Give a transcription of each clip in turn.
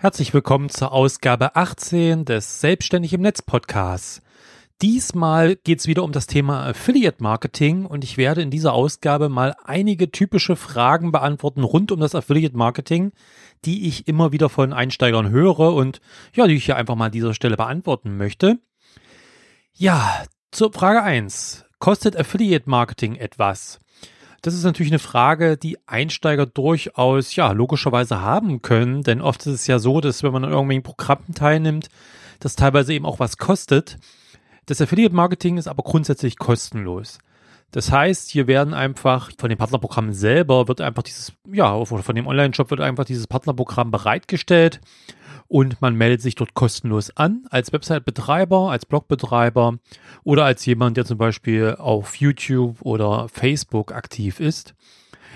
Herzlich willkommen zur Ausgabe 18 des Selbstständig im Netz Podcasts. Diesmal geht es wieder um das Thema Affiliate Marketing und ich werde in dieser Ausgabe mal einige typische Fragen beantworten rund um das Affiliate Marketing, die ich immer wieder von Einsteigern höre und ja, die ich hier einfach mal an dieser Stelle beantworten möchte. Ja, zur Frage 1. Kostet Affiliate Marketing etwas? Das ist natürlich eine Frage, die Einsteiger durchaus, ja, logischerweise haben können, denn oft ist es ja so, dass wenn man an irgendwelchen Programmen teilnimmt, das teilweise eben auch was kostet. Das Affiliate Marketing ist aber grundsätzlich kostenlos. Das heißt, hier werden einfach von dem Partnerprogramm selber wird einfach dieses, ja, von dem Online-Shop wird einfach dieses Partnerprogramm bereitgestellt und man meldet sich dort kostenlos an als Website-Betreiber, als Blogbetreiber oder als jemand, der zum Beispiel auf YouTube oder Facebook aktiv ist.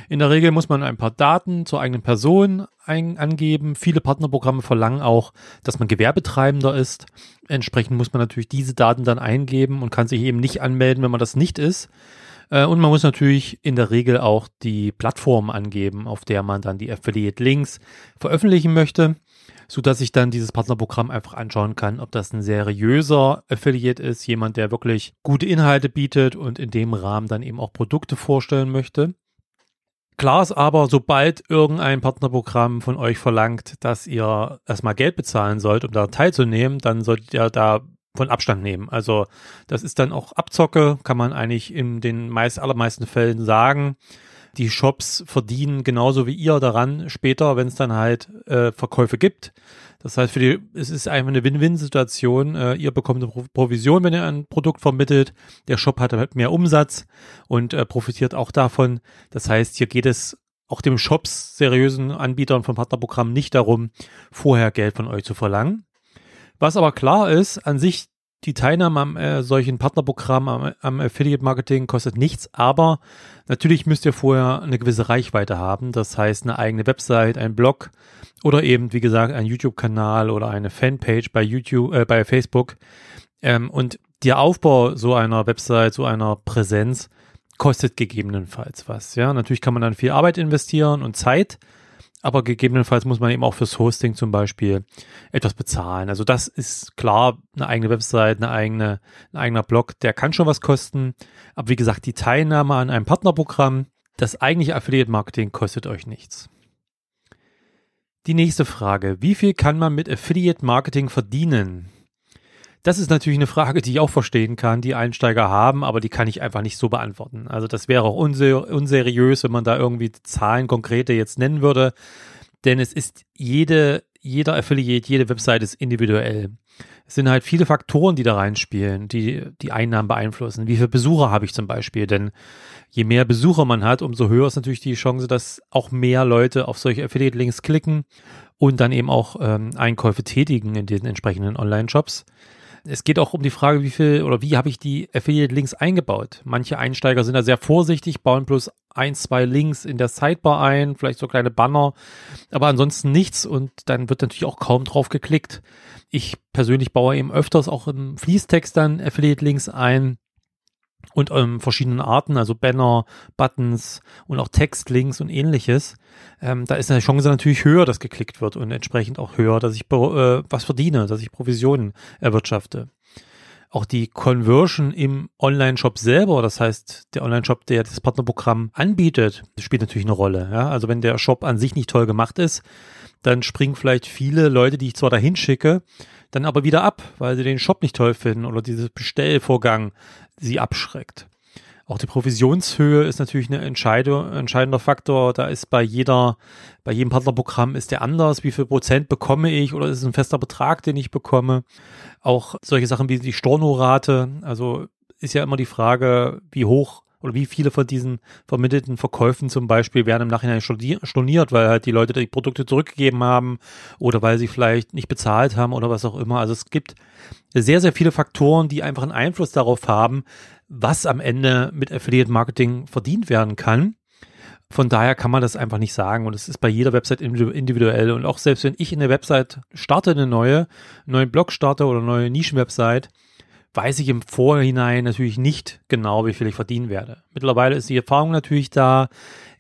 In der Regel muss man ein paar Daten zur eigenen Person ein, angeben. Viele Partnerprogramme verlangen auch, dass man Gewerbetreibender ist. Entsprechend muss man natürlich diese Daten dann eingeben und kann sich eben nicht anmelden, wenn man das nicht ist. Äh, und man muss natürlich in der Regel auch die Plattform angeben, auf der man dann die Affiliate-Links veröffentlichen möchte so dass ich dann dieses Partnerprogramm einfach anschauen kann, ob das ein seriöser Affiliate ist, jemand, der wirklich gute Inhalte bietet und in dem Rahmen dann eben auch Produkte vorstellen möchte. Klar ist aber, sobald irgendein Partnerprogramm von euch verlangt, dass ihr erstmal Geld bezahlen sollt, um da teilzunehmen, dann solltet ihr da von Abstand nehmen. Also das ist dann auch Abzocke, kann man eigentlich in den meist, allermeisten Fällen sagen die Shops verdienen genauso wie ihr daran später, wenn es dann halt äh, Verkäufe gibt. Das heißt, für die, es ist einfach eine Win-Win-Situation. Äh, ihr bekommt eine Provision, wenn ihr ein Produkt vermittelt. Der Shop hat halt mehr Umsatz und äh, profitiert auch davon. Das heißt, hier geht es auch dem Shops, seriösen Anbietern von Partnerprogrammen nicht darum, vorher Geld von euch zu verlangen. Was aber klar ist, an sich die Teilnahme am äh, solchen Partnerprogramm, am, am Affiliate Marketing kostet nichts, aber natürlich müsst ihr vorher eine gewisse Reichweite haben. Das heißt, eine eigene Website, ein Blog oder eben, wie gesagt, ein YouTube-Kanal oder eine Fanpage bei YouTube, äh, bei Facebook. Ähm, und der Aufbau so einer Website, so einer Präsenz kostet gegebenenfalls was. Ja, natürlich kann man dann viel Arbeit investieren und Zeit aber gegebenenfalls muss man eben auch fürs Hosting zum Beispiel etwas bezahlen. Also das ist klar, eine eigene Website, eine eigene, ein eigener Blog, der kann schon was kosten. Aber wie gesagt, die Teilnahme an einem Partnerprogramm, das eigentliche Affiliate Marketing kostet euch nichts. Die nächste Frage. Wie viel kann man mit Affiliate Marketing verdienen? Das ist natürlich eine Frage, die ich auch verstehen kann, die Einsteiger haben, aber die kann ich einfach nicht so beantworten. Also das wäre auch unser unseriös, wenn man da irgendwie Zahlen konkrete jetzt nennen würde, denn es ist jede, jeder Affiliate, jede Website ist individuell. Es sind halt viele Faktoren, die da reinspielen, die die Einnahmen beeinflussen. Wie viele Besucher habe ich zum Beispiel? Denn je mehr Besucher man hat, umso höher ist natürlich die Chance, dass auch mehr Leute auf solche Affiliate-Links klicken und dann eben auch ähm, Einkäufe tätigen in den entsprechenden Online-Shops. Es geht auch um die Frage, wie viel oder wie habe ich die Affiliate-Links eingebaut. Manche Einsteiger sind da sehr vorsichtig, bauen bloß ein, zwei Links in der Sidebar ein, vielleicht so kleine Banner, aber ansonsten nichts und dann wird natürlich auch kaum drauf geklickt. Ich persönlich baue eben öfters auch im Fließtext dann Affiliate-Links ein und ähm, verschiedenen Arten, also Banner, Buttons und auch Textlinks und ähnliches. Ähm, da ist die Chance natürlich höher, dass geklickt wird und entsprechend auch höher, dass ich äh, was verdiene, dass ich Provisionen erwirtschafte. Auch die Conversion im Online-Shop selber, das heißt, der Online-Shop, der das Partnerprogramm anbietet, spielt natürlich eine Rolle. Ja? Also wenn der Shop an sich nicht toll gemacht ist, dann springen vielleicht viele Leute, die ich zwar dahin schicke, dann aber wieder ab, weil sie den Shop nicht toll finden oder dieses Bestellvorgang sie abschreckt. Auch die Provisionshöhe ist natürlich ein entscheidender Faktor. Da ist bei jeder, bei jedem Partnerprogramm ist der anders. Wie viel Prozent bekomme ich oder ist es ein fester Betrag, den ich bekomme? Auch solche Sachen wie die Stornorate. Also ist ja immer die Frage, wie hoch oder wie viele von diesen vermittelten Verkäufen zum Beispiel werden im Nachhinein storniert, weil halt die Leute die Produkte zurückgegeben haben oder weil sie vielleicht nicht bezahlt haben oder was auch immer. Also es gibt sehr, sehr viele Faktoren, die einfach einen Einfluss darauf haben, was am Ende mit Affiliate Marketing verdient werden kann. Von daher kann man das einfach nicht sagen und es ist bei jeder Website individuell und auch selbst wenn ich eine Website starte, eine neue, einen neuen Blog starte oder eine neue Nischenwebsite, weiß ich im Vorhinein natürlich nicht genau, wie viel ich verdienen werde. Mittlerweile ist die Erfahrung natürlich da.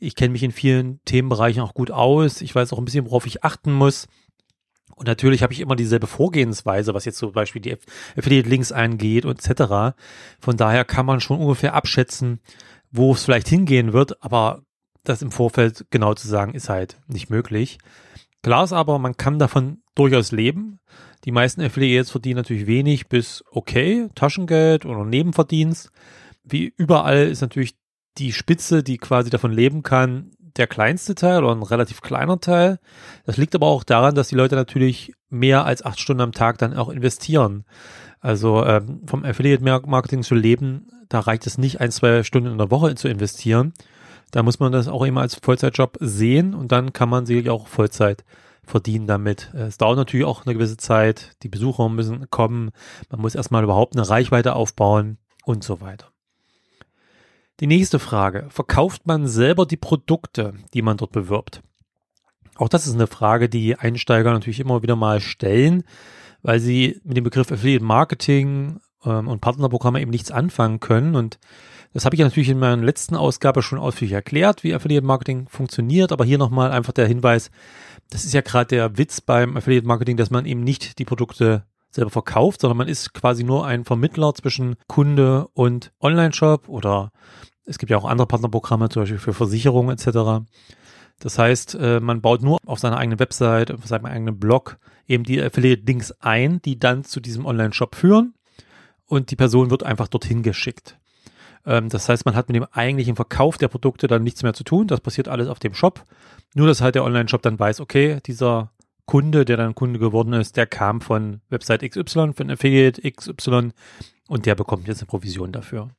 Ich kenne mich in vielen Themenbereichen auch gut aus. Ich weiß auch ein bisschen, worauf ich achten muss. Und natürlich habe ich immer dieselbe Vorgehensweise, was jetzt zum Beispiel die Affiliate-Links angeht und etc. Von daher kann man schon ungefähr abschätzen, wo es vielleicht hingehen wird, aber das im Vorfeld genau zu sagen, ist halt nicht möglich. Klar ist aber, man kann davon durchaus leben. Die meisten Affiliates verdienen natürlich wenig bis okay, Taschengeld oder Nebenverdienst. Wie überall ist natürlich die Spitze, die quasi davon leben kann, der kleinste Teil oder ein relativ kleiner Teil. Das liegt aber auch daran, dass die Leute natürlich mehr als acht Stunden am Tag dann auch investieren. Also ähm, vom Affiliate-Marketing zu leben, da reicht es nicht, ein, zwei Stunden in der Woche zu investieren. Da muss man das auch immer als Vollzeitjob sehen und dann kann man sich auch Vollzeit verdienen damit. Es dauert natürlich auch eine gewisse Zeit. Die Besucher müssen kommen. Man muss erstmal überhaupt eine Reichweite aufbauen und so weiter. Die nächste Frage. Verkauft man selber die Produkte, die man dort bewirbt? Auch das ist eine Frage, die Einsteiger natürlich immer wieder mal stellen, weil sie mit dem Begriff Affiliate Marketing ähm, und Partnerprogramme eben nichts anfangen können. Und das habe ich ja natürlich in meiner letzten Ausgabe schon ausführlich erklärt, wie Affiliate Marketing funktioniert. Aber hier nochmal einfach der Hinweis, das ist ja gerade der Witz beim Affiliate Marketing, dass man eben nicht die Produkte selber verkauft, sondern man ist quasi nur ein Vermittler zwischen Kunde und Online-Shop oder es gibt ja auch andere Partnerprogramme, zum Beispiel für Versicherungen etc. Das heißt, äh, man baut nur auf seiner eigenen Website, auf seinem eigenen Blog eben die Affiliate-Links ein, die dann zu diesem Online-Shop führen und die Person wird einfach dorthin geschickt. Ähm, das heißt, man hat mit dem eigentlichen Verkauf der Produkte dann nichts mehr zu tun. Das passiert alles auf dem Shop. Nur, dass halt der Online-Shop dann weiß, okay, dieser Kunde, der dann Kunde geworden ist, der kam von Website XY, von Affiliate XY und der bekommt jetzt eine Provision dafür.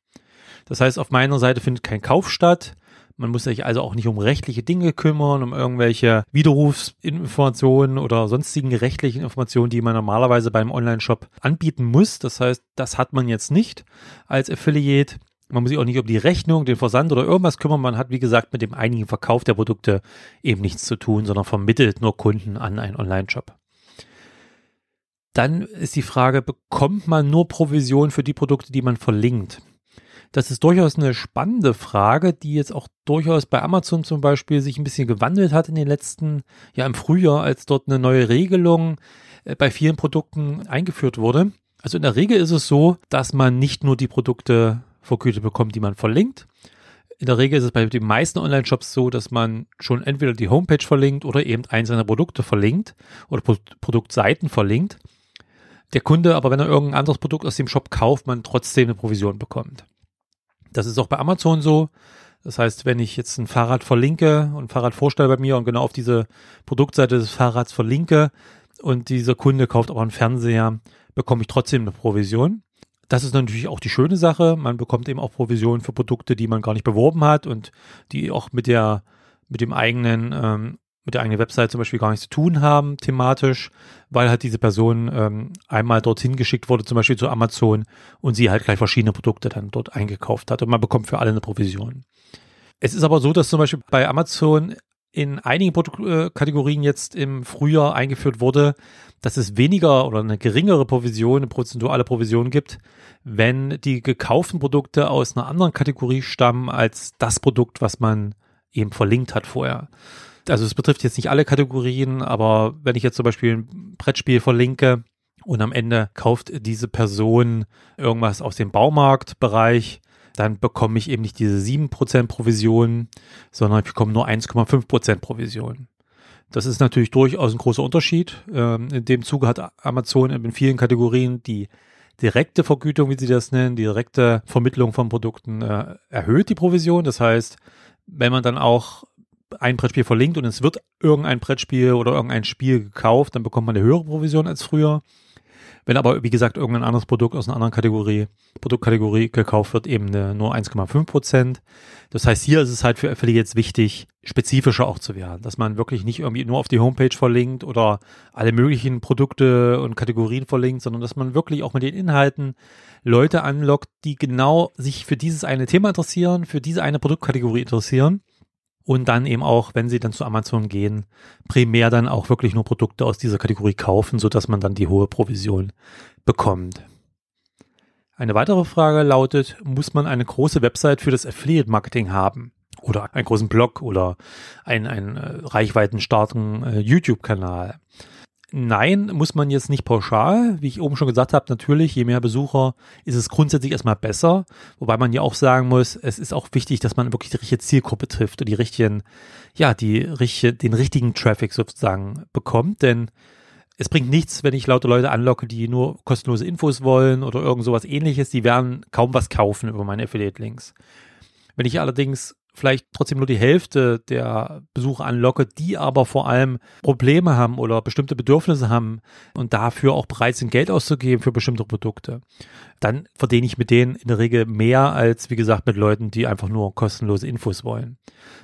Das heißt, auf meiner Seite findet kein Kauf statt. Man muss sich also auch nicht um rechtliche Dinge kümmern, um irgendwelche Widerrufsinformationen oder sonstigen rechtlichen Informationen, die man normalerweise beim Online-Shop anbieten muss. Das heißt, das hat man jetzt nicht als Affiliate. Man muss sich auch nicht um die Rechnung, den Versand oder irgendwas kümmern. Man hat, wie gesagt, mit dem einigen Verkauf der Produkte eben nichts zu tun, sondern vermittelt nur Kunden an einen Online-Shop. Dann ist die Frage, bekommt man nur Provision für die Produkte, die man verlinkt? Das ist durchaus eine spannende Frage, die jetzt auch durchaus bei Amazon zum Beispiel sich ein bisschen gewandelt hat in den letzten, ja im Frühjahr, als dort eine neue Regelung äh, bei vielen Produkten eingeführt wurde. Also in der Regel ist es so, dass man nicht nur die Produkte vergütet bekommt, die man verlinkt. In der Regel ist es bei den meisten Online-Shops so, dass man schon entweder die Homepage verlinkt oder eben einzelne Produkte verlinkt oder Pro Produktseiten verlinkt. Der Kunde aber, wenn er irgendein anderes Produkt aus dem Shop kauft, man trotzdem eine Provision bekommt. Das ist auch bei Amazon so. Das heißt, wenn ich jetzt ein Fahrrad verlinke und Fahrrad vorstelle bei mir und genau auf diese Produktseite des Fahrrads verlinke und dieser Kunde kauft auch einen Fernseher, bekomme ich trotzdem eine Provision. Das ist natürlich auch die schöne Sache. Man bekommt eben auch Provision für Produkte, die man gar nicht beworben hat und die auch mit der, mit dem eigenen ähm, mit der eigenen Website zum Beispiel gar nichts zu tun haben, thematisch, weil halt diese Person ähm, einmal dorthin geschickt wurde, zum Beispiel zu Amazon, und sie halt gleich verschiedene Produkte dann dort eingekauft hat und man bekommt für alle eine Provision. Es ist aber so, dass zum Beispiel bei Amazon in einigen Produktkategorien jetzt im Frühjahr eingeführt wurde, dass es weniger oder eine geringere Provision, eine prozentuale Provision gibt, wenn die gekauften Produkte aus einer anderen Kategorie stammen als das Produkt, was man eben verlinkt hat vorher also es betrifft jetzt nicht alle Kategorien, aber wenn ich jetzt zum Beispiel ein Brettspiel verlinke und am Ende kauft diese Person irgendwas aus dem Baumarktbereich, dann bekomme ich eben nicht diese 7% Provision, sondern ich bekomme nur 1,5% Provision. Das ist natürlich durchaus ein großer Unterschied. Ähm, in dem Zuge hat Amazon in vielen Kategorien die direkte Vergütung, wie sie das nennen, die direkte Vermittlung von Produkten äh, erhöht die Provision. Das heißt, wenn man dann auch ein Brettspiel verlinkt und es wird irgendein Brettspiel oder irgendein Spiel gekauft, dann bekommt man eine höhere Provision als früher. Wenn aber, wie gesagt, irgendein anderes Produkt aus einer anderen Kategorie, Produktkategorie gekauft wird, eben nur 1,5 Prozent. Das heißt, hier ist es halt für Affiliates wichtig, spezifischer auch zu werden, dass man wirklich nicht irgendwie nur auf die Homepage verlinkt oder alle möglichen Produkte und Kategorien verlinkt, sondern dass man wirklich auch mit den Inhalten Leute anlockt, die genau sich für dieses eine Thema interessieren, für diese eine Produktkategorie interessieren und dann eben auch, wenn sie dann zu Amazon gehen, primär dann auch wirklich nur Produkte aus dieser Kategorie kaufen, so dass man dann die hohe Provision bekommt. Eine weitere Frage lautet, muss man eine große Website für das Affiliate Marketing haben? Oder einen großen Blog oder einen, einen äh, reichweitenstarken äh, YouTube-Kanal? Nein, muss man jetzt nicht pauschal. Wie ich oben schon gesagt habe, natürlich, je mehr Besucher, ist es grundsätzlich erstmal besser. Wobei man ja auch sagen muss, es ist auch wichtig, dass man wirklich die richtige Zielgruppe trifft und die richtigen, ja, die richtige, den richtigen Traffic sozusagen bekommt. Denn es bringt nichts, wenn ich lauter Leute anlocke, die nur kostenlose Infos wollen oder irgend sowas ähnliches. Die werden kaum was kaufen über meine Affiliate-Links. Wenn ich allerdings vielleicht trotzdem nur die Hälfte der Besucher anlocke, die aber vor allem Probleme haben oder bestimmte Bedürfnisse haben und dafür auch bereit sind, Geld auszugeben für bestimmte Produkte, dann verdiene ich mit denen in der Regel mehr als, wie gesagt, mit Leuten, die einfach nur kostenlose Infos wollen.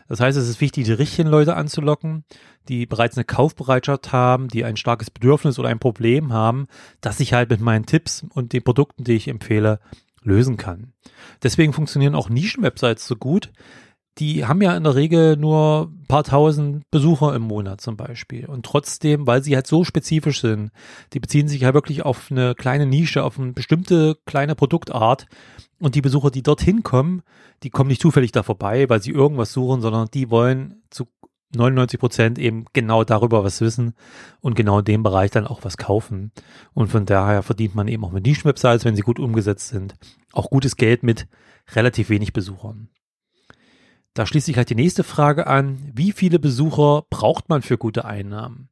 Das heißt, es ist wichtig, die richtigen Leute anzulocken, die bereits eine Kaufbereitschaft haben, die ein starkes Bedürfnis oder ein Problem haben, das ich halt mit meinen Tipps und den Produkten, die ich empfehle, lösen kann. Deswegen funktionieren auch Nischenwebsites so gut, die haben ja in der Regel nur ein paar tausend Besucher im Monat zum Beispiel. Und trotzdem, weil sie halt so spezifisch sind, die beziehen sich ja wirklich auf eine kleine Nische, auf eine bestimmte kleine Produktart. Und die Besucher, die dorthin kommen, die kommen nicht zufällig da vorbei, weil sie irgendwas suchen, sondern die wollen zu 99 Prozent eben genau darüber was wissen und genau in dem Bereich dann auch was kaufen. Und von daher verdient man eben auch mit Nischenwebsites, wenn sie gut umgesetzt sind, auch gutes Geld mit relativ wenig Besuchern. Da schließt sich halt die nächste Frage an, wie viele Besucher braucht man für gute Einnahmen?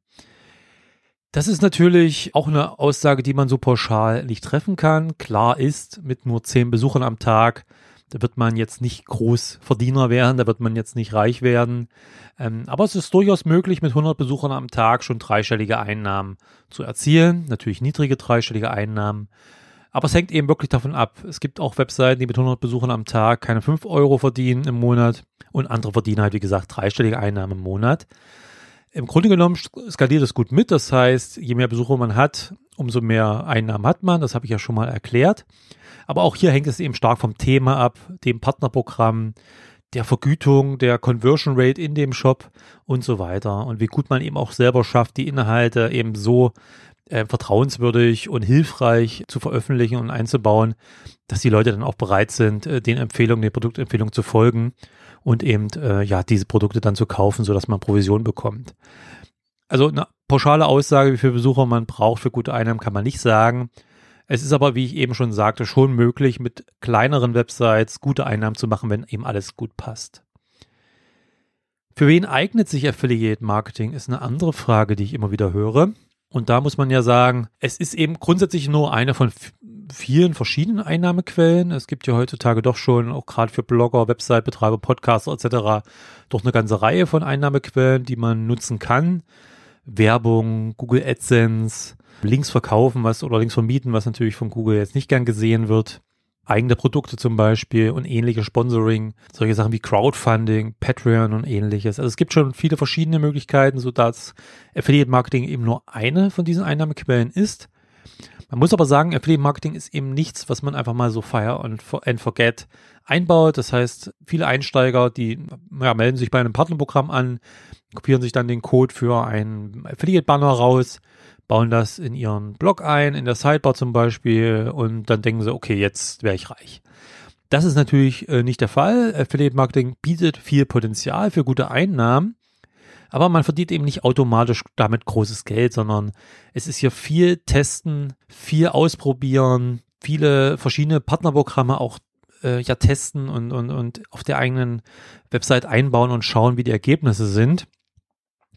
Das ist natürlich auch eine Aussage, die man so pauschal nicht treffen kann. Klar ist, mit nur zehn Besuchern am Tag, da wird man jetzt nicht groß Verdiener werden, da wird man jetzt nicht reich werden. Ähm, aber es ist durchaus möglich, mit 100 Besuchern am Tag schon dreistellige Einnahmen zu erzielen. Natürlich niedrige dreistellige Einnahmen. Aber es hängt eben wirklich davon ab. Es gibt auch Webseiten, die mit 100 Besuchern am Tag keine 5 Euro verdienen im Monat und andere verdienen halt, wie gesagt, dreistellige Einnahmen im Monat. Im Grunde genommen skaliert es gut mit. Das heißt, je mehr Besucher man hat, umso mehr Einnahmen hat man. Das habe ich ja schon mal erklärt. Aber auch hier hängt es eben stark vom Thema ab, dem Partnerprogramm, der Vergütung, der Conversion Rate in dem Shop und so weiter. Und wie gut man eben auch selber schafft, die Inhalte eben so äh, vertrauenswürdig und hilfreich zu veröffentlichen und einzubauen, dass die Leute dann auch bereit sind, äh, den Empfehlungen, den Produktempfehlungen zu folgen und eben äh, ja diese Produkte dann zu kaufen, sodass man Provision bekommt. Also eine pauschale Aussage, wie viele Besucher man braucht für gute Einnahmen, kann man nicht sagen. Es ist aber, wie ich eben schon sagte, schon möglich, mit kleineren Websites gute Einnahmen zu machen, wenn eben alles gut passt. Für wen eignet sich Affiliate Marketing, ist eine andere Frage, die ich immer wieder höre. Und da muss man ja sagen, es ist eben grundsätzlich nur eine von vielen verschiedenen Einnahmequellen. Es gibt ja heutzutage doch schon, auch gerade für Blogger, Website-Betreiber, Podcaster etc., doch eine ganze Reihe von Einnahmequellen, die man nutzen kann. Werbung, Google AdSense, Links verkaufen, was oder Links vermieten, was natürlich von Google jetzt nicht gern gesehen wird eigene Produkte zum Beispiel und ähnliche Sponsoring, solche Sachen wie Crowdfunding, Patreon und ähnliches. Also es gibt schon viele verschiedene Möglichkeiten, so dass Affiliate Marketing eben nur eine von diesen Einnahmequellen ist. Man muss aber sagen, Affiliate Marketing ist eben nichts, was man einfach mal so fire and forget einbaut. Das heißt, viele Einsteiger, die ja, melden sich bei einem Partnerprogramm an, kopieren sich dann den Code für einen Affiliate Banner raus, bauen das in ihren Blog ein, in der Sidebar zum Beispiel und dann denken sie, okay, jetzt wäre ich reich. Das ist natürlich äh, nicht der Fall. Affiliate Marketing bietet viel Potenzial für gute Einnahmen, aber man verdient eben nicht automatisch damit großes Geld, sondern es ist hier viel testen, viel ausprobieren, viele verschiedene Partnerprogramme auch äh, ja testen und, und, und auf der eigenen Website einbauen und schauen, wie die Ergebnisse sind.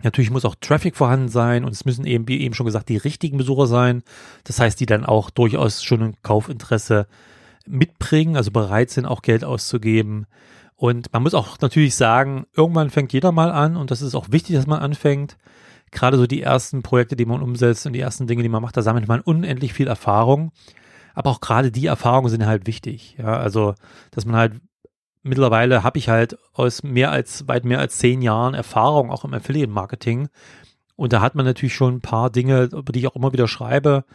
Natürlich muss auch Traffic vorhanden sein und es müssen eben, wie eben schon gesagt, die richtigen Besucher sein. Das heißt, die dann auch durchaus schon ein Kaufinteresse mitbringen, also bereit sind, auch Geld auszugeben. Und man muss auch natürlich sagen, irgendwann fängt jeder mal an und das ist auch wichtig, dass man anfängt. Gerade so die ersten Projekte, die man umsetzt und die ersten Dinge, die man macht, da sammelt man unendlich viel Erfahrung. Aber auch gerade die Erfahrungen sind halt wichtig. Ja, also, dass man halt mittlerweile habe ich halt aus mehr als, weit mehr als zehn Jahren Erfahrung auch im Affiliate-Marketing. Und da hat man natürlich schon ein paar Dinge, über die ich auch immer wieder schreibe,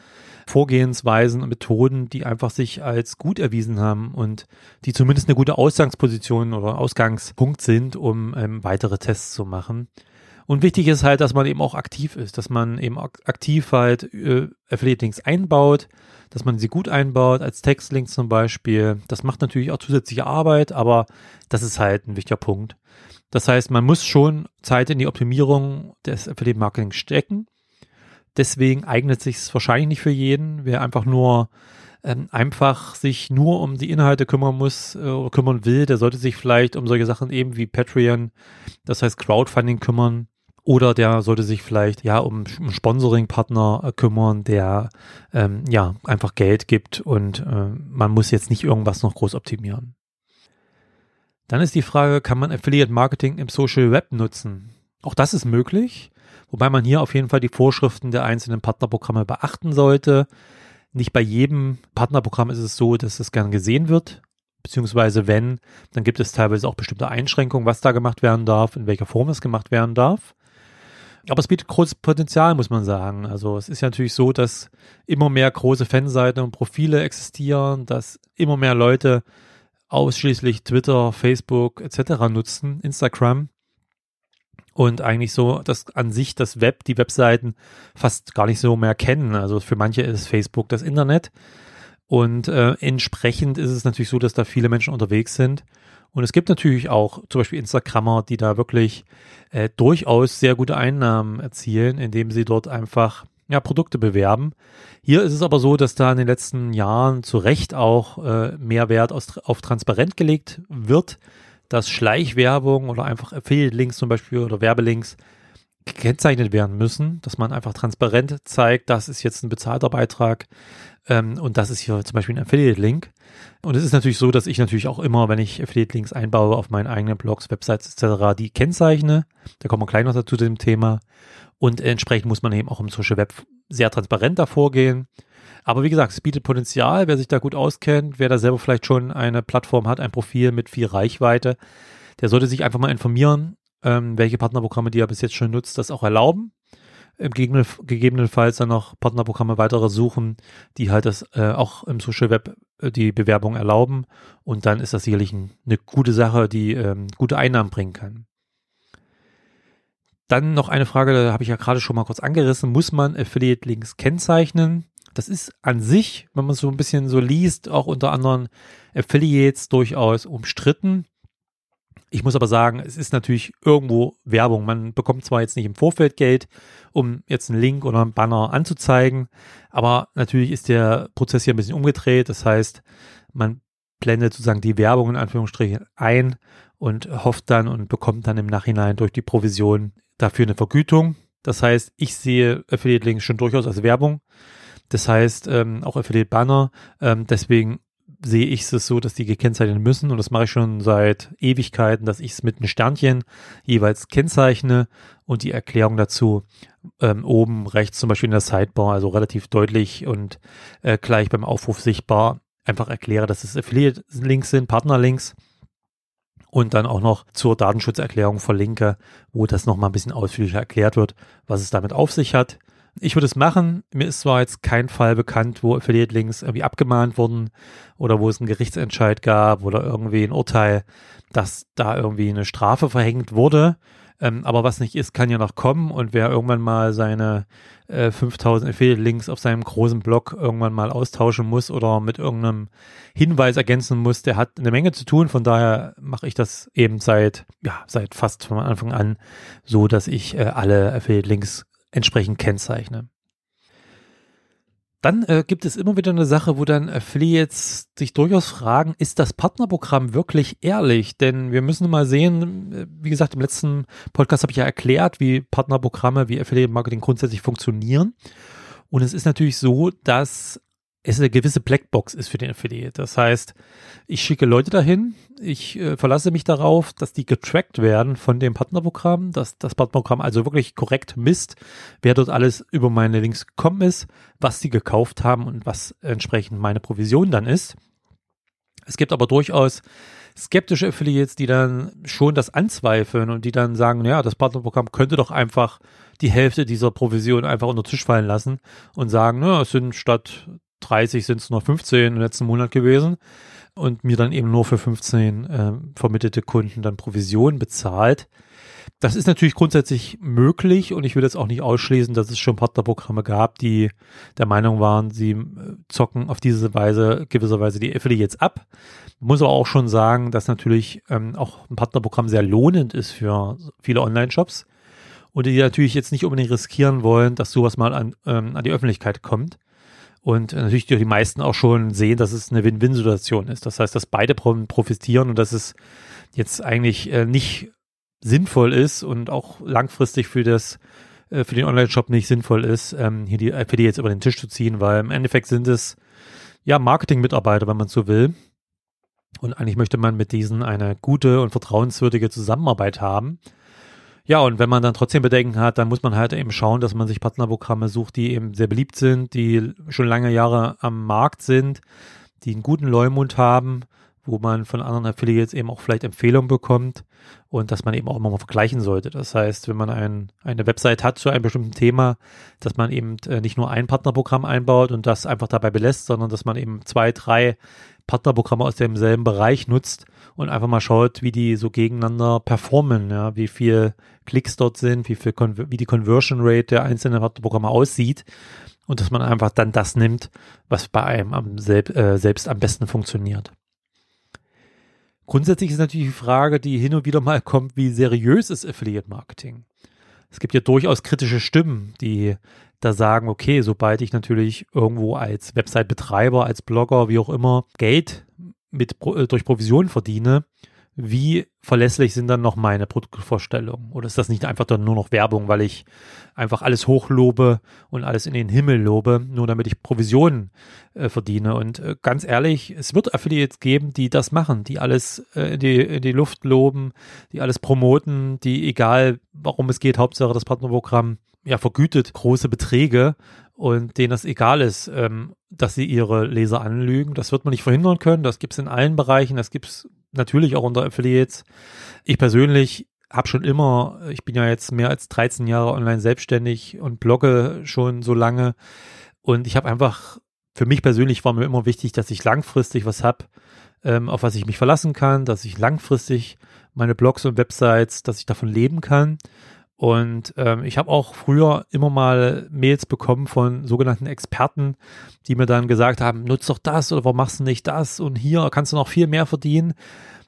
Vorgehensweisen und Methoden, die einfach sich als gut erwiesen haben und die zumindest eine gute Ausgangsposition oder Ausgangspunkt sind, um ähm, weitere Tests zu machen. Und wichtig ist halt, dass man eben auch aktiv ist, dass man eben aktiv halt äh, Affiliate-Links einbaut, dass man sie gut einbaut, als Textlink zum Beispiel. Das macht natürlich auch zusätzliche Arbeit, aber das ist halt ein wichtiger Punkt. Das heißt, man muss schon Zeit in die Optimierung des Affiliate Marketing stecken. Deswegen eignet sich es wahrscheinlich nicht für jeden. Wer einfach nur ähm, einfach sich nur um die Inhalte kümmern muss äh, oder kümmern will, der sollte sich vielleicht um solche Sachen eben wie Patreon, das heißt Crowdfunding kümmern. Oder der sollte sich vielleicht ja um einen Sponsoring-Partner äh, kümmern, der ähm, ja einfach Geld gibt und äh, man muss jetzt nicht irgendwas noch groß optimieren. Dann ist die Frage, kann man Affiliate Marketing im Social Web nutzen? Auch das ist möglich, wobei man hier auf jeden Fall die Vorschriften der einzelnen Partnerprogramme beachten sollte. Nicht bei jedem Partnerprogramm ist es so, dass es gern gesehen wird, beziehungsweise wenn, dann gibt es teilweise auch bestimmte Einschränkungen, was da gemacht werden darf, in welcher Form es gemacht werden darf. Aber es bietet großes Potenzial, muss man sagen. Also es ist ja natürlich so, dass immer mehr große Fanseiten und Profile existieren, dass immer mehr Leute ausschließlich Twitter, Facebook etc. nutzen, Instagram und eigentlich so, dass an sich das Web, die Webseiten fast gar nicht so mehr kennen. Also für manche ist Facebook das Internet und äh, entsprechend ist es natürlich so, dass da viele Menschen unterwegs sind. Und es gibt natürlich auch zum Beispiel Instagrammer, die da wirklich äh, durchaus sehr gute Einnahmen erzielen, indem sie dort einfach ja, Produkte bewerben. Hier ist es aber so, dass da in den letzten Jahren zu Recht auch äh, mehr Wert aus, auf transparent gelegt wird, dass Schleichwerbung oder einfach Affiliate-Links zum Beispiel oder Werbelinks gekennzeichnet werden müssen, dass man einfach transparent zeigt, das ist jetzt ein bezahlter Beitrag ähm, und das ist hier zum Beispiel ein Affiliate-Link. Und es ist natürlich so, dass ich natürlich auch immer, wenn ich Affiliate-Links einbaue auf meinen eigenen Blogs, Websites etc., die kennzeichne. Da kommen wir gleich noch dazu zu dem Thema. Und entsprechend muss man eben auch im Social Web sehr transparent davor gehen. Aber wie gesagt, es bietet Potenzial, wer sich da gut auskennt, wer da selber vielleicht schon eine Plattform hat, ein Profil mit viel Reichweite, der sollte sich einfach mal informieren, ähm, welche Partnerprogramme, die er bis jetzt schon nutzt, das auch erlauben. Im gegebenenfalls dann noch Partnerprogramme weitere suchen, die halt das äh, auch im Social Web äh, die Bewerbung erlauben. Und dann ist das sicherlich ein, eine gute Sache, die ähm, gute Einnahmen bringen kann. Dann noch eine Frage, da habe ich ja gerade schon mal kurz angerissen. Muss man Affiliate-Links kennzeichnen? Das ist an sich, wenn man so ein bisschen so liest, auch unter anderen Affiliates durchaus umstritten. Ich muss aber sagen, es ist natürlich irgendwo Werbung. Man bekommt zwar jetzt nicht im Vorfeld Geld, um jetzt einen Link oder einen Banner anzuzeigen, aber natürlich ist der Prozess hier ein bisschen umgedreht. Das heißt, man blendet sozusagen die Werbung in Anführungsstrichen ein und hofft dann und bekommt dann im Nachhinein durch die Provision dafür eine Vergütung. Das heißt, ich sehe Affiliate-Links schon durchaus als Werbung. Das heißt, ähm, auch Affiliate-Banner. Ähm, deswegen sehe ich es so, dass die gekennzeichnet müssen. Und das mache ich schon seit Ewigkeiten, dass ich es mit einem Sternchen jeweils kennzeichne. Und die Erklärung dazu ähm, oben rechts zum Beispiel in der Sidebar, also relativ deutlich und äh, gleich beim Aufruf sichtbar einfach erkläre, dass es Affiliate-Links sind, Partner-Links und dann auch noch zur Datenschutzerklärung verlinke, wo das nochmal ein bisschen ausführlicher erklärt wird, was es damit auf sich hat. Ich würde es machen. Mir ist zwar jetzt kein Fall bekannt, wo Affiliate-Links irgendwie abgemahnt wurden oder wo es einen Gerichtsentscheid gab oder irgendwie ein Urteil, dass da irgendwie eine Strafe verhängt wurde. Ähm, aber was nicht ist, kann ja noch kommen und wer irgendwann mal seine äh, 5000 Affiliate-Links auf seinem großen Blog irgendwann mal austauschen muss oder mit irgendeinem Hinweis ergänzen muss, der hat eine Menge zu tun. Von daher mache ich das eben seit, ja, seit fast von Anfang an so, dass ich äh, alle Affiliate-Links entsprechend kennzeichne. Dann äh, gibt es immer wieder eine Sache, wo dann Affiliates sich durchaus fragen, ist das Partnerprogramm wirklich ehrlich? Denn wir müssen mal sehen, äh, wie gesagt, im letzten Podcast habe ich ja erklärt, wie Partnerprogramme, wie Affiliate Marketing grundsätzlich funktionieren. Und es ist natürlich so, dass es eine gewisse Blackbox ist für den Affiliate. Das heißt, ich schicke Leute dahin, ich äh, verlasse mich darauf, dass die getrackt werden von dem Partnerprogramm, dass das Partnerprogramm also wirklich korrekt misst, wer dort alles über meine Links gekommen ist, was sie gekauft haben und was entsprechend meine Provision dann ist. Es gibt aber durchaus skeptische Affiliates, die dann schon das anzweifeln und die dann sagen, ja, das Partnerprogramm könnte doch einfach die Hälfte dieser Provision einfach unter den Tisch fallen lassen und sagen, na, es sind statt 30 sind es nur 15 im letzten Monat gewesen und mir dann eben nur für 15 äh, vermittelte Kunden dann Provision bezahlt. Das ist natürlich grundsätzlich möglich und ich will jetzt auch nicht ausschließen, dass es schon Partnerprogramme gab, die der Meinung waren, sie äh, zocken auf diese Weise gewisserweise die Affiliates ab. Muss aber auch schon sagen, dass natürlich ähm, auch ein Partnerprogramm sehr lohnend ist für viele Online-Shops und die natürlich jetzt nicht unbedingt riskieren wollen, dass sowas mal an, ähm, an die Öffentlichkeit kommt. Und natürlich die meisten auch schon sehen, dass es eine Win-Win-Situation ist. Das heißt, dass beide profitieren und dass es jetzt eigentlich äh, nicht sinnvoll ist und auch langfristig für das äh, für den Online-Shop nicht sinnvoll ist, ähm, hier die die jetzt über den Tisch zu ziehen, weil im Endeffekt sind es ja Marketing-Mitarbeiter, wenn man so will. Und eigentlich möchte man mit diesen eine gute und vertrauenswürdige Zusammenarbeit haben. Ja, und wenn man dann trotzdem Bedenken hat, dann muss man halt eben schauen, dass man sich Partnerprogramme sucht, die eben sehr beliebt sind, die schon lange Jahre am Markt sind, die einen guten Leumund haben wo man von anderen Affiliates eben auch vielleicht Empfehlungen bekommt und dass man eben auch immer mal vergleichen sollte. Das heißt, wenn man ein, eine Website hat zu einem bestimmten Thema, dass man eben äh, nicht nur ein Partnerprogramm einbaut und das einfach dabei belässt, sondern dass man eben zwei, drei Partnerprogramme aus demselben Bereich nutzt und einfach mal schaut, wie die so gegeneinander performen, ja, wie viel Klicks dort sind, wie viel, wie die Conversion Rate der einzelnen Partnerprogramme aussieht und dass man einfach dann das nimmt, was bei einem am selb, äh, selbst am besten funktioniert. Grundsätzlich ist natürlich die Frage, die hin und wieder mal kommt, wie seriös ist Affiliate Marketing? Es gibt ja durchaus kritische Stimmen, die da sagen, okay, sobald ich natürlich irgendwo als Website-Betreiber, als Blogger, wie auch immer, Geld mit, äh, durch Provision verdiene, wie verlässlich sind dann noch meine Produktvorstellungen? Oder ist das nicht einfach dann nur noch Werbung, weil ich einfach alles hochlobe und alles in den Himmel lobe, nur damit ich Provisionen äh, verdiene? Und äh, ganz ehrlich, es wird Affiliates geben, die das machen, die alles äh, in, die, in die Luft loben, die alles promoten, die egal, warum es geht, Hauptsache das Partnerprogramm ja vergütet große Beträge und denen das egal ist, ähm, dass sie ihre Leser anlügen. Das wird man nicht verhindern können. Das gibt es in allen Bereichen. Das gibt es natürlich auch unter Affiliates. Ich persönlich habe schon immer, ich bin ja jetzt mehr als 13 Jahre online selbstständig und blogge schon so lange. Und ich habe einfach, für mich persönlich war mir immer wichtig, dass ich langfristig was habe, ähm, auf was ich mich verlassen kann, dass ich langfristig meine Blogs und Websites, dass ich davon leben kann. Und ähm, ich habe auch früher immer mal Mails bekommen von sogenannten Experten, die mir dann gesagt haben, nutz doch das oder warum machst du nicht das und hier kannst du noch viel mehr verdienen.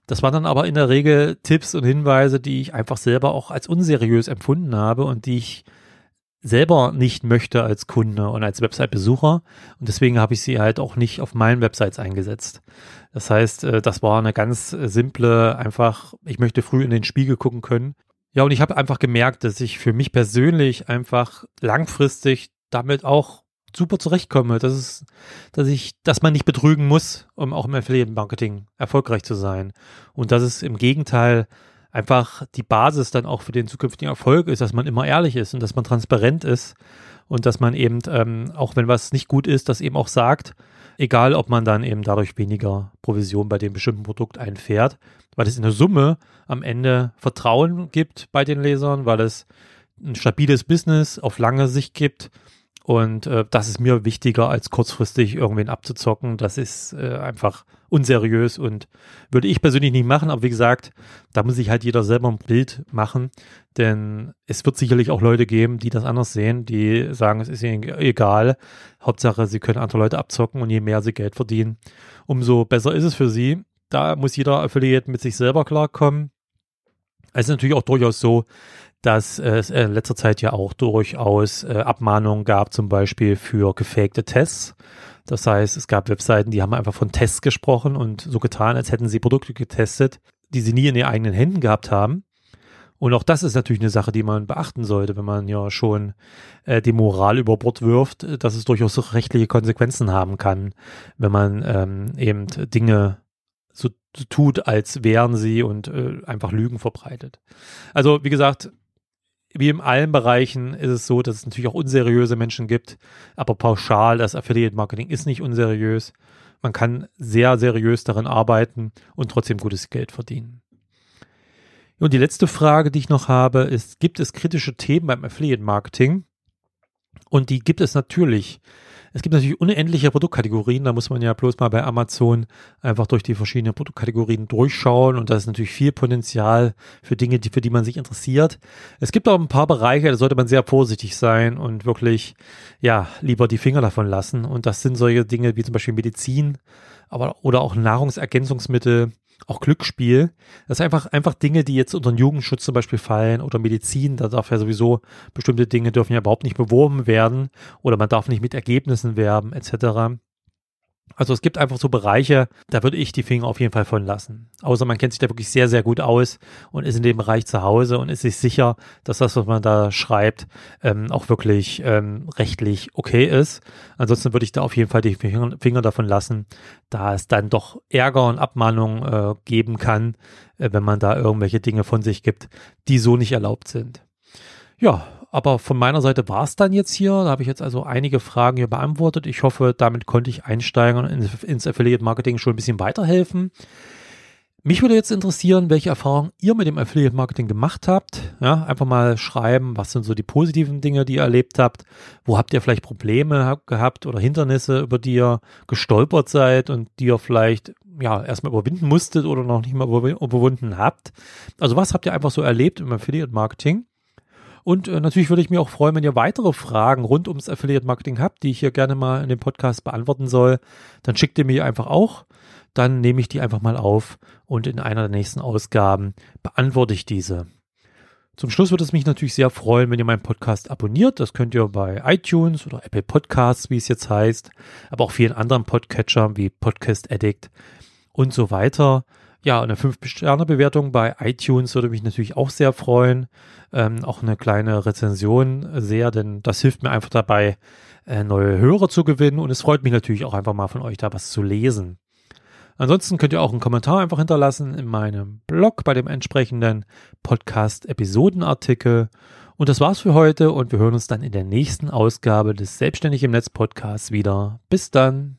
Das waren dann aber in der Regel Tipps und Hinweise, die ich einfach selber auch als unseriös empfunden habe und die ich selber nicht möchte als Kunde und als Website-Besucher. Und deswegen habe ich sie halt auch nicht auf meinen Websites eingesetzt. Das heißt, äh, das war eine ganz simple, einfach, ich möchte früh in den Spiegel gucken können ja, und ich habe einfach gemerkt, dass ich für mich persönlich einfach langfristig damit auch super zurechtkomme, dass es, dass ich, dass man nicht betrügen muss, um auch im Affiliate Marketing erfolgreich zu sein. Und dass es im Gegenteil einfach die Basis dann auch für den zukünftigen Erfolg ist, dass man immer ehrlich ist und dass man transparent ist und dass man eben, ähm, auch wenn was nicht gut ist, das eben auch sagt, egal ob man dann eben dadurch weniger Provision bei dem bestimmten Produkt einfährt weil es in der Summe am Ende Vertrauen gibt bei den Lesern, weil es ein stabiles Business auf lange Sicht gibt. Und äh, das ist mir wichtiger, als kurzfristig irgendwen abzuzocken. Das ist äh, einfach unseriös und würde ich persönlich nicht machen. Aber wie gesagt, da muss sich halt jeder selber ein Bild machen. Denn es wird sicherlich auch Leute geben, die das anders sehen, die sagen, es ist ihnen egal. Hauptsache, sie können andere Leute abzocken und je mehr sie Geld verdienen, umso besser ist es für sie da muss jeder Affiliate mit sich selber klarkommen. Es ist natürlich auch durchaus so, dass es in letzter Zeit ja auch durchaus äh, Abmahnungen gab, zum Beispiel für gefakte Tests. Das heißt, es gab Webseiten, die haben einfach von Tests gesprochen und so getan, als hätten sie Produkte getestet, die sie nie in ihren eigenen Händen gehabt haben. Und auch das ist natürlich eine Sache, die man beachten sollte, wenn man ja schon äh, die Moral über Bord wirft, dass es durchaus rechtliche Konsequenzen haben kann, wenn man ähm, eben Dinge tut, als wären sie und äh, einfach Lügen verbreitet. Also wie gesagt, wie in allen Bereichen ist es so, dass es natürlich auch unseriöse Menschen gibt, aber pauschal, das Affiliate Marketing ist nicht unseriös. Man kann sehr seriös darin arbeiten und trotzdem gutes Geld verdienen. Und die letzte Frage, die ich noch habe, ist, gibt es kritische Themen beim Affiliate Marketing? Und die gibt es natürlich. Es gibt natürlich unendliche Produktkategorien, da muss man ja bloß mal bei Amazon einfach durch die verschiedenen Produktkategorien durchschauen und da ist natürlich viel Potenzial für Dinge, die, für die man sich interessiert. Es gibt auch ein paar Bereiche, da sollte man sehr vorsichtig sein und wirklich, ja, lieber die Finger davon lassen und das sind solche Dinge wie zum Beispiel Medizin, aber oder auch Nahrungsergänzungsmittel, auch Glücksspiel. Das ist einfach, einfach Dinge, die jetzt unter den Jugendschutz zum Beispiel fallen oder Medizin. Da darf ja sowieso bestimmte Dinge dürfen ja überhaupt nicht beworben werden oder man darf nicht mit Ergebnissen werben etc. Also es gibt einfach so Bereiche, da würde ich die Finger auf jeden Fall von lassen. Außer man kennt sich da wirklich sehr, sehr gut aus und ist in dem Bereich zu Hause und ist sich sicher, dass das, was man da schreibt, ähm, auch wirklich ähm, rechtlich okay ist. Ansonsten würde ich da auf jeden Fall die Finger, Finger davon lassen, da es dann doch Ärger und Abmahnung äh, geben kann, äh, wenn man da irgendwelche Dinge von sich gibt, die so nicht erlaubt sind. Ja, aber von meiner Seite war es dann jetzt hier. Da habe ich jetzt also einige Fragen hier beantwortet. Ich hoffe, damit konnte ich Einsteigern ins, ins Affiliate Marketing schon ein bisschen weiterhelfen. Mich würde jetzt interessieren, welche Erfahrungen ihr mit dem Affiliate Marketing gemacht habt. Ja, einfach mal schreiben, was sind so die positiven Dinge, die ihr erlebt habt. Wo habt ihr vielleicht Probleme gehabt oder Hindernisse, über die ihr gestolpert seid und die ihr vielleicht ja erstmal überwinden musstet oder noch nicht mal überwunden habt. Also was habt ihr einfach so erlebt im Affiliate Marketing? Und äh, natürlich würde ich mir auch freuen, wenn ihr weitere Fragen rund ums Affiliate Marketing habt, die ich hier gerne mal in dem Podcast beantworten soll. Dann schickt ihr mir einfach auch. Dann nehme ich die einfach mal auf und in einer der nächsten Ausgaben beantworte ich diese. Zum Schluss würde es mich natürlich sehr freuen, wenn ihr meinen Podcast abonniert. Das könnt ihr bei iTunes oder Apple Podcasts, wie es jetzt heißt, aber auch vielen anderen Podcatchern wie Podcast Addict und so weiter. Ja, eine 5-Sterne-Bewertung bei iTunes würde mich natürlich auch sehr freuen. Ähm, auch eine kleine Rezension sehr, denn das hilft mir einfach dabei, äh, neue Hörer zu gewinnen und es freut mich natürlich auch einfach mal von euch da was zu lesen. Ansonsten könnt ihr auch einen Kommentar einfach hinterlassen in meinem Blog bei dem entsprechenden Podcast-Episodenartikel. Und das war's für heute und wir hören uns dann in der nächsten Ausgabe des Selbstständig im Netz Podcasts wieder. Bis dann.